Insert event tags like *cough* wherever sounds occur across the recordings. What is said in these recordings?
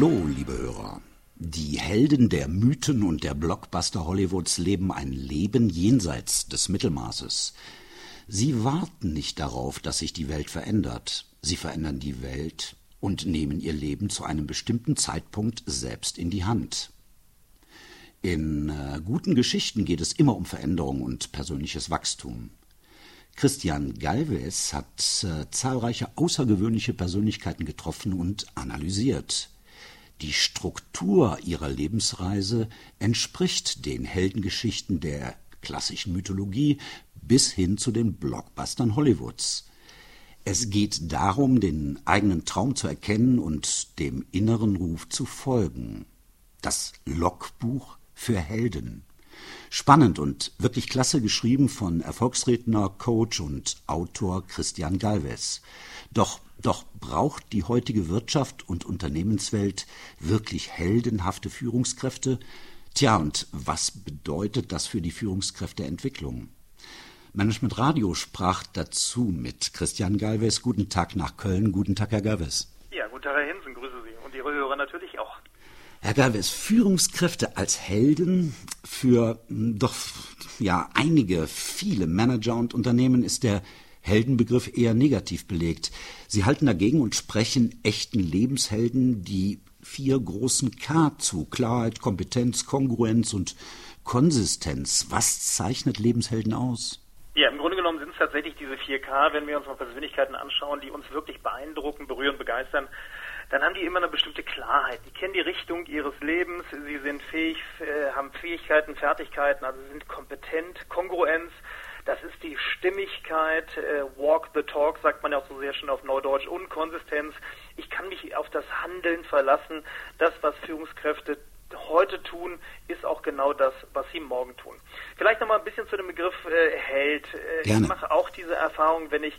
Hallo, liebe Hörer. Die Helden der Mythen und der Blockbuster Hollywoods leben ein Leben jenseits des Mittelmaßes. Sie warten nicht darauf, dass sich die Welt verändert. Sie verändern die Welt und nehmen ihr Leben zu einem bestimmten Zeitpunkt selbst in die Hand. In äh, guten Geschichten geht es immer um Veränderung und persönliches Wachstum. Christian Galvez hat äh, zahlreiche außergewöhnliche Persönlichkeiten getroffen und analysiert. Die Struktur ihrer Lebensreise entspricht den Heldengeschichten der klassischen Mythologie bis hin zu den Blockbustern Hollywoods. Es geht darum, den eigenen Traum zu erkennen und dem inneren Ruf zu folgen. Das Logbuch für Helden. Spannend und wirklich klasse geschrieben von Erfolgsredner, Coach und Autor Christian Galvez. Doch, doch braucht die heutige Wirtschaft und Unternehmenswelt wirklich heldenhafte Führungskräfte? Tja, und was bedeutet das für die Führungskräfteentwicklung? Management Radio sprach dazu mit Christian Galvez. Guten Tag nach Köln. Guten Tag, Herr Galvez. Ja, guten Tag, Herr Hinsen. Grüße Sie und Ihre Hörer natürlich auch. Herr Galvez, Führungskräfte als Helden für hm, doch ja einige, viele Manager und Unternehmen ist der Heldenbegriff eher negativ belegt. Sie halten dagegen und sprechen echten Lebenshelden die vier großen K zu. Klarheit, Kompetenz, Kongruenz und Konsistenz. Was zeichnet Lebenshelden aus? Ja, im Grunde genommen sind es tatsächlich diese 4K, wenn wir uns mal Persönlichkeiten anschauen, die uns wirklich beeindrucken, berühren, begeistern dann haben die immer eine bestimmte Klarheit. Die kennen die Richtung ihres Lebens, sie sind fähig, äh, haben Fähigkeiten, Fertigkeiten, also sind kompetent, Kongruenz. Das ist die Stimmigkeit, äh, Walk the Talk, sagt man ja auch so sehr schön auf Neudeutsch, und Konsistenz. Ich kann mich auf das Handeln verlassen. Das, was Führungskräfte heute tun, ist auch genau das, was sie morgen tun. Vielleicht noch mal ein bisschen zu dem Begriff äh, Held. Äh, ich mache auch diese Erfahrung, wenn ich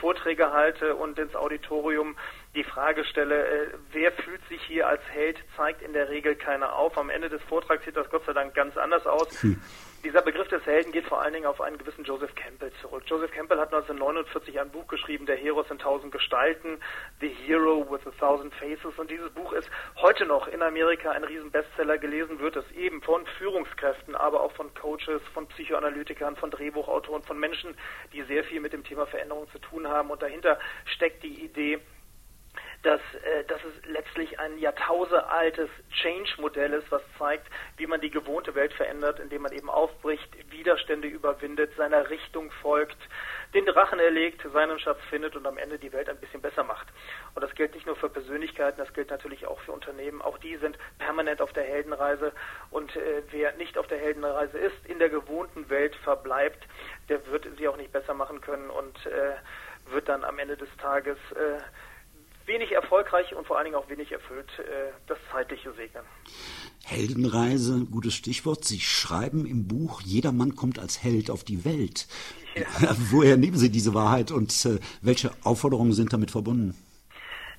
Vorträge halte und ins Auditorium die Frage stelle, äh, wer fühlt sich hier als Held, zeigt in der Regel keiner auf. Am Ende des Vortrags sieht das Gott sei Dank ganz anders aus. Hm. Dieser Begriff des Helden geht vor allen Dingen auf einen gewissen Joseph Campbell zurück. Joseph Campbell hat 1949 ein Buch geschrieben, Der Heros in tausend Gestalten, The Hero with a Thousand Faces. Und dieses Buch ist heute noch in Amerika ein Riesenbestseller. Gelesen wird es eben von Führungskräften, aber auch von Coaches, von Psychoanalytikern, von Drehbuchautoren, von Menschen, die sehr viel mit dem Thema Veränderung zu tun haben. Und dahinter steckt die Idee, dass, äh, dass es letztlich ein jahrtausendealtes Change-Modell ist, was zeigt, wie man die gewohnte Welt verändert, indem man eben aufbricht, Widerstände überwindet, seiner Richtung folgt, den Drachen erlegt, seinen Schatz findet und am Ende die Welt ein bisschen besser macht. Und das gilt nicht nur für Persönlichkeiten, das gilt natürlich auch für Unternehmen. Auch die sind permanent auf der Heldenreise und äh, wer nicht auf der Heldenreise ist, in der gewohnten Welt verbleibt, der wird sie auch nicht besser machen können und äh, wird dann am Ende des Tages äh, wenig erfolgreich und vor allen Dingen auch wenig erfüllt äh, das Zeitliche segnen. Heldenreise, gutes Stichwort. Sie schreiben im Buch, jeder Mann kommt als Held auf die Welt. Ja. *laughs* Woher nehmen Sie diese Wahrheit und äh, welche Aufforderungen sind damit verbunden?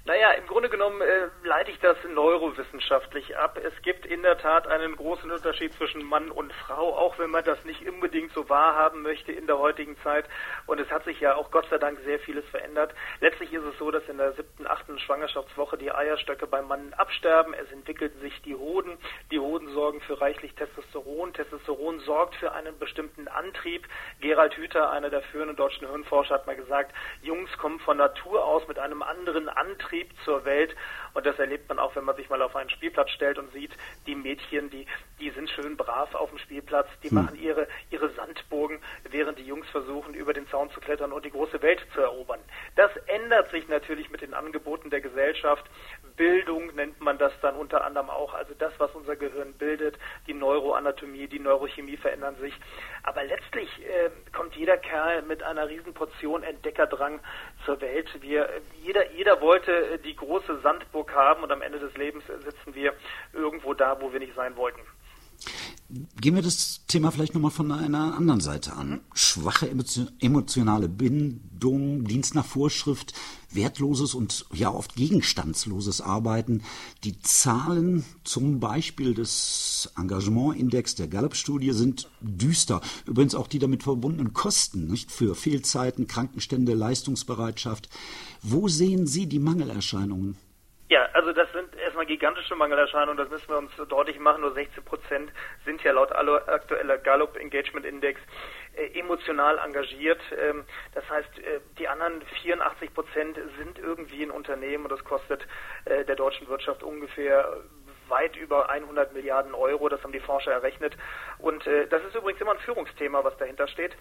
Naja, im Grunde genommen äh, leite ich das neurowissenschaftlich ab. Es gibt in der Tat einen großen Unterschied zwischen Mann und Frau, auch wenn man das nicht unbedingt so wahrhaben möchte in der heutigen Zeit. Und es hat sich ja auch Gott sei Dank sehr vieles verändert. Letztlich ist es so, dass in der siebten, achten Schwangerschaftswoche die Eierstöcke beim Mann absterben. Es entwickelten sich die Hoden. Die Hoden sorgen für reichlich Testosteron. Testosteron sorgt für einen bestimmten Antrieb. Gerald Hüther, einer der führenden deutschen Hirnforscher, hat mal gesagt, Jungs kommen von Natur aus mit einem anderen Antrieb Antrieb zur Welt. Und das erlebt man auch, wenn man sich mal auf einen Spielplatz stellt und sieht, die Mädchen, die, die sind schön brav auf dem Spielplatz, die hm. machen ihre, ihre Sandburgen, während die Jungs versuchen, über den Zaun zu klettern und die große Welt zu erobern. Das ändert sich natürlich mit den Angeboten der Gesellschaft. Bildung nennt man das dann unter anderem auch. Also das, was unser Gehirn bildet, die Neuroanatomie, die Neurochemie verändern sich. Aber letztlich äh, kommt jeder Kerl mit einer riesen Portion Entdeckerdrang zur Welt. Wir, jeder, jeder wollte äh, die große Sandburg haben und am Ende des Lebens sitzen wir irgendwo da, wo wir nicht sein wollten. Gehen wir das Thema vielleicht nochmal von einer anderen Seite an. Schwache emotionale Bindung, Dienst nach Vorschrift, wertloses und ja oft gegenstandsloses Arbeiten. Die Zahlen zum Beispiel des Engagementindex der Gallup-Studie sind düster. Übrigens auch die damit verbundenen Kosten, nicht für Fehlzeiten, Krankenstände, Leistungsbereitschaft. Wo sehen Sie die Mangelerscheinungen? Also das sind eine gigantische Mangelerscheinung, das müssen wir uns deutlich machen. Nur 16 Prozent sind ja laut aktueller Gallup Engagement Index äh, emotional engagiert. Ähm, das heißt, äh, die anderen 84 Prozent sind irgendwie in Unternehmen und das kostet äh, der deutschen Wirtschaft ungefähr weit über 100 Milliarden Euro. Das haben die Forscher errechnet. Und das ist übrigens immer ein Führungsthema, was dahinter steht.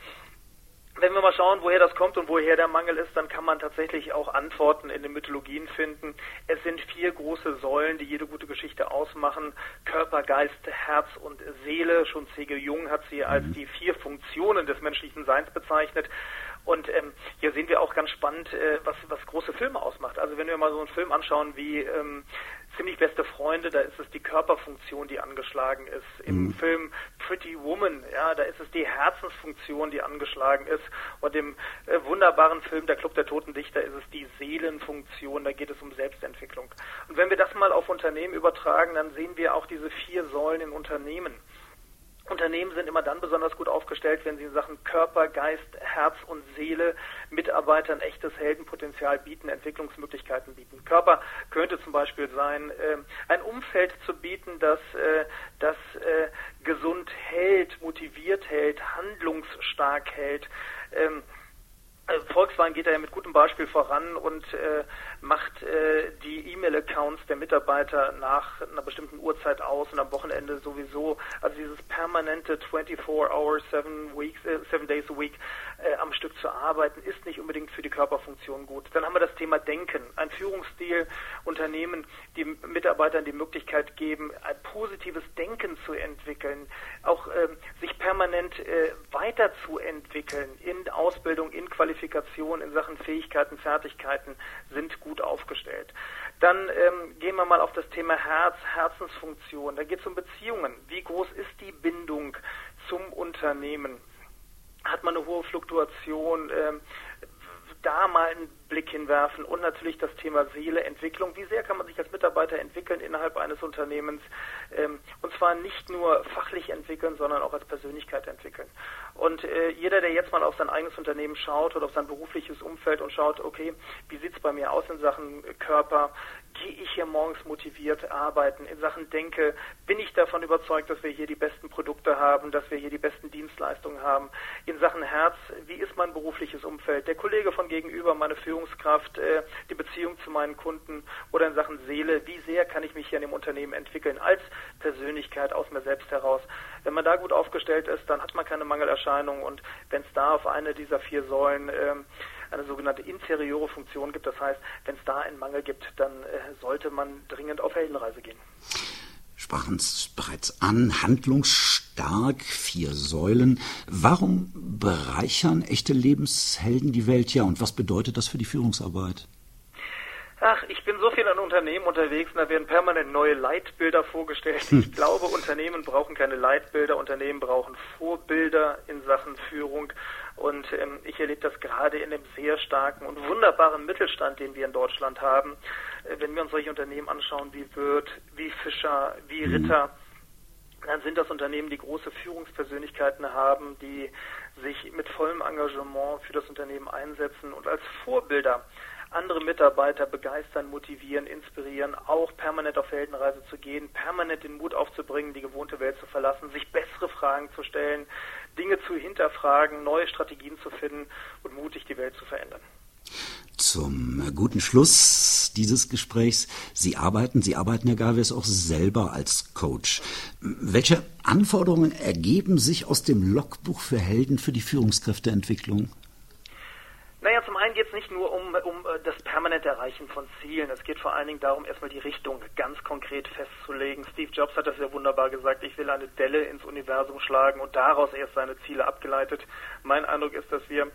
Wenn wir mal schauen, woher das kommt und woher der Mangel ist, dann kann man tatsächlich auch Antworten in den Mythologien finden. Es sind vier große Säulen, die jede gute Geschichte ausmachen. Körper, Geist, Herz und Seele. Schon C.G. Jung hat sie als mhm. die vier Funktionen des menschlichen Seins bezeichnet. Und ähm, hier sehen wir auch ganz spannend, äh, was, was große Filme ausmacht. Also wenn wir mal so einen Film anschauen wie ähm, ziemlich beste Freunde, da ist es die Körperfunktion, die angeschlagen ist. Im mhm. Film Pretty Woman, ja, da ist es die Herzensfunktion, die angeschlagen ist. Und im äh, wunderbaren Film Der Club der Toten Dichter ist es die Seelenfunktion, da geht es um Selbstentwicklung. Und wenn wir das mal auf Unternehmen übertragen, dann sehen wir auch diese vier Säulen in Unternehmen. Unternehmen sind immer dann besonders gut aufgestellt, wenn sie in Sachen Körper, Geist, Herz und Seele Mitarbeitern echtes Heldenpotenzial bieten, Entwicklungsmöglichkeiten bieten. Körper könnte zum Beispiel sein, äh, ein Umfeld zu bieten, das, äh, das äh, gesund hält, motiviert hält, handlungsstark hält. Ähm, äh, Volkswagen geht da ja mit gutem Beispiel voran und äh, macht äh, die E-Mail-Accounts der Mitarbeiter nach einer bestimmten Uhrzeit aus und am Wochenende sowieso. Also dieses permanente 24 Hours, 7 weeks, äh, 7 days a week äh, am Stück zu arbeiten, ist nicht unbedingt für die Körperfunktion gut. Dann haben wir das Thema Denken. Ein Führungsstil, Unternehmen, die Mitarbeitern die Möglichkeit geben, ein positives Denken zu entwickeln, auch äh, sich permanent äh, weiterzuentwickeln in Ausbildung, in Qualifikation, in Sachen Fähigkeiten, Fertigkeiten sind gut aufgestellt. Dann ähm, gehen wir mal auf das Thema Herz, Herzensfunktion. Da geht es um Beziehungen. Wie groß ist die Bindung zum Unternehmen? Hat man eine hohe Fluktuation? Ähm, da mal einen Blick hinwerfen und natürlich das Thema Seele, Entwicklung. Wie sehr kann man sich als Mitarbeiter entwickeln innerhalb eines Unternehmens? Ähm, und zwar nicht nur fachlich entwickeln, sondern auch als Persönlichkeit entwickeln. Und äh, jeder, der jetzt mal auf sein eigenes Unternehmen schaut oder auf sein berufliches Umfeld und schaut, okay, wie sieht es bei mir aus in Sachen Körper? Gehe ich hier morgens motiviert arbeiten? In Sachen Denke, bin ich davon überzeugt, dass wir hier die besten Produkte haben, dass wir hier die besten Dienstleistungen haben? In Sachen Herz, wie ist mein berufliches Umfeld? Der Kollege von gegenüber, meine Führungskraft, äh, die Beziehung zu meinen Kunden oder in Sachen Seele, wie sehr kann ich mich hier in dem Unternehmen entwickeln als Persönlichkeit aus mir selbst heraus? Wenn man da gut aufgestellt ist, dann hat man keine Mangelerscheinungen und wenn es da auf eine dieser vier Säulen äh, eine sogenannte interiore Funktion gibt. Das heißt, wenn es da einen Mangel gibt, dann äh, sollte man dringend auf Heldenreise gehen. Sprachen es bereits an, handlungsstark, vier Säulen. Warum bereichern echte Lebenshelden die Welt ja und was bedeutet das für die Führungsarbeit? Ach, ich bin so viel an Unternehmen unterwegs und da werden permanent neue Leitbilder vorgestellt. Ich glaube, Unternehmen brauchen keine Leitbilder, Unternehmen brauchen Vorbilder in Sachen Führung. Und ähm, ich erlebe das gerade in dem sehr starken und wunderbaren Mittelstand, den wir in Deutschland haben. Äh, wenn wir uns solche Unternehmen anschauen wie Wirth, wie Fischer, wie mhm. Dann sind das Unternehmen, die große Führungspersönlichkeiten haben, die sich mit vollem Engagement für das Unternehmen einsetzen und als Vorbilder andere Mitarbeiter begeistern, motivieren, inspirieren, auch permanent auf Heldenreise zu gehen, permanent den Mut aufzubringen, die gewohnte Welt zu verlassen, sich bessere Fragen zu stellen, Dinge zu hinterfragen, neue Strategien zu finden und mutig die Welt zu verändern. Zum guten Schluss dieses Gesprächs. Sie arbeiten, Sie arbeiten, Herr Galvez, auch selber als Coach. Welche Anforderungen ergeben sich aus dem Logbuch für Helden für die Führungskräfteentwicklung? Naja, zum einen geht es nicht nur um, um äh, das permanente Erreichen von Zielen. Es geht vor allen Dingen darum, erstmal die Richtung ganz konkret festzulegen. Steve Jobs hat das ja wunderbar gesagt, ich will eine Delle ins Universum schlagen und daraus erst seine Ziele abgeleitet. Mein Eindruck ist, dass wir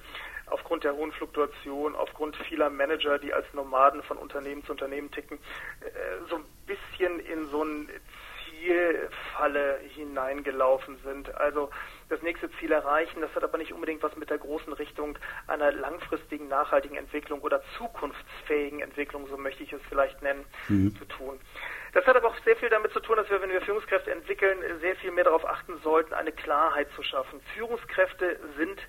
aufgrund der hohen Fluktuation, aufgrund vieler Manager, die als Nomaden von Unternehmen zu Unternehmen ticken, äh, so ein bisschen in so ein Zielfalle hineingelaufen sind. Also das nächste Ziel erreichen, das hat aber nicht unbedingt was mit der großen Richtung einer langfristigen, nachhaltigen Entwicklung oder zukunftsfähigen Entwicklung, so möchte ich es vielleicht nennen, mhm. zu tun. Das hat aber auch sehr viel damit zu tun, dass wir, wenn wir Führungskräfte entwickeln, sehr viel mehr darauf achten sollten, eine Klarheit zu schaffen. Führungskräfte sind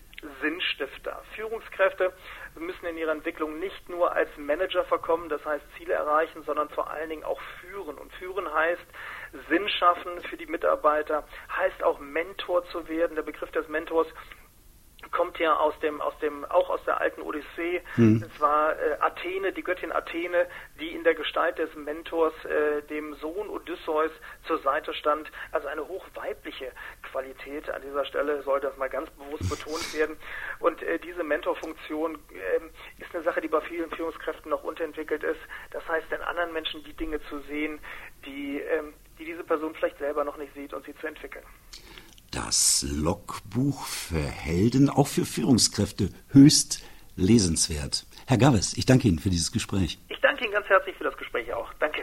Sinnstifter. Führungskräfte müssen in ihrer Entwicklung nicht nur als Manager verkommen, das heißt Ziele erreichen, sondern vor allen Dingen auch führen. Und führen heißt Sinn schaffen für die Mitarbeiter, heißt auch Mentor zu werden. Der Begriff des Mentors kommt ja aus dem, aus dem, auch aus der alten Odyssee. Mhm. Es war äh, Athene, die Göttin Athene, die in der Gestalt des Mentors äh, dem Sohn Odysseus zur Seite stand. Also eine hochweibliche Qualität. An dieser Stelle soll das mal ganz bewusst betont werden. Und äh, diese Mentorfunktion äh, ist eine Sache, die bei vielen Führungskräften noch unterentwickelt ist. Das heißt, den anderen Menschen die Dinge zu sehen, die, ähm, die diese Person vielleicht selber noch nicht sieht und sie zu entwickeln das Logbuch für Helden, auch für Führungskräfte, höchst lesenswert. Herr Gavis, ich danke Ihnen für dieses Gespräch. Ich danke Ihnen ganz herzlich für das Gespräch auch. Danke.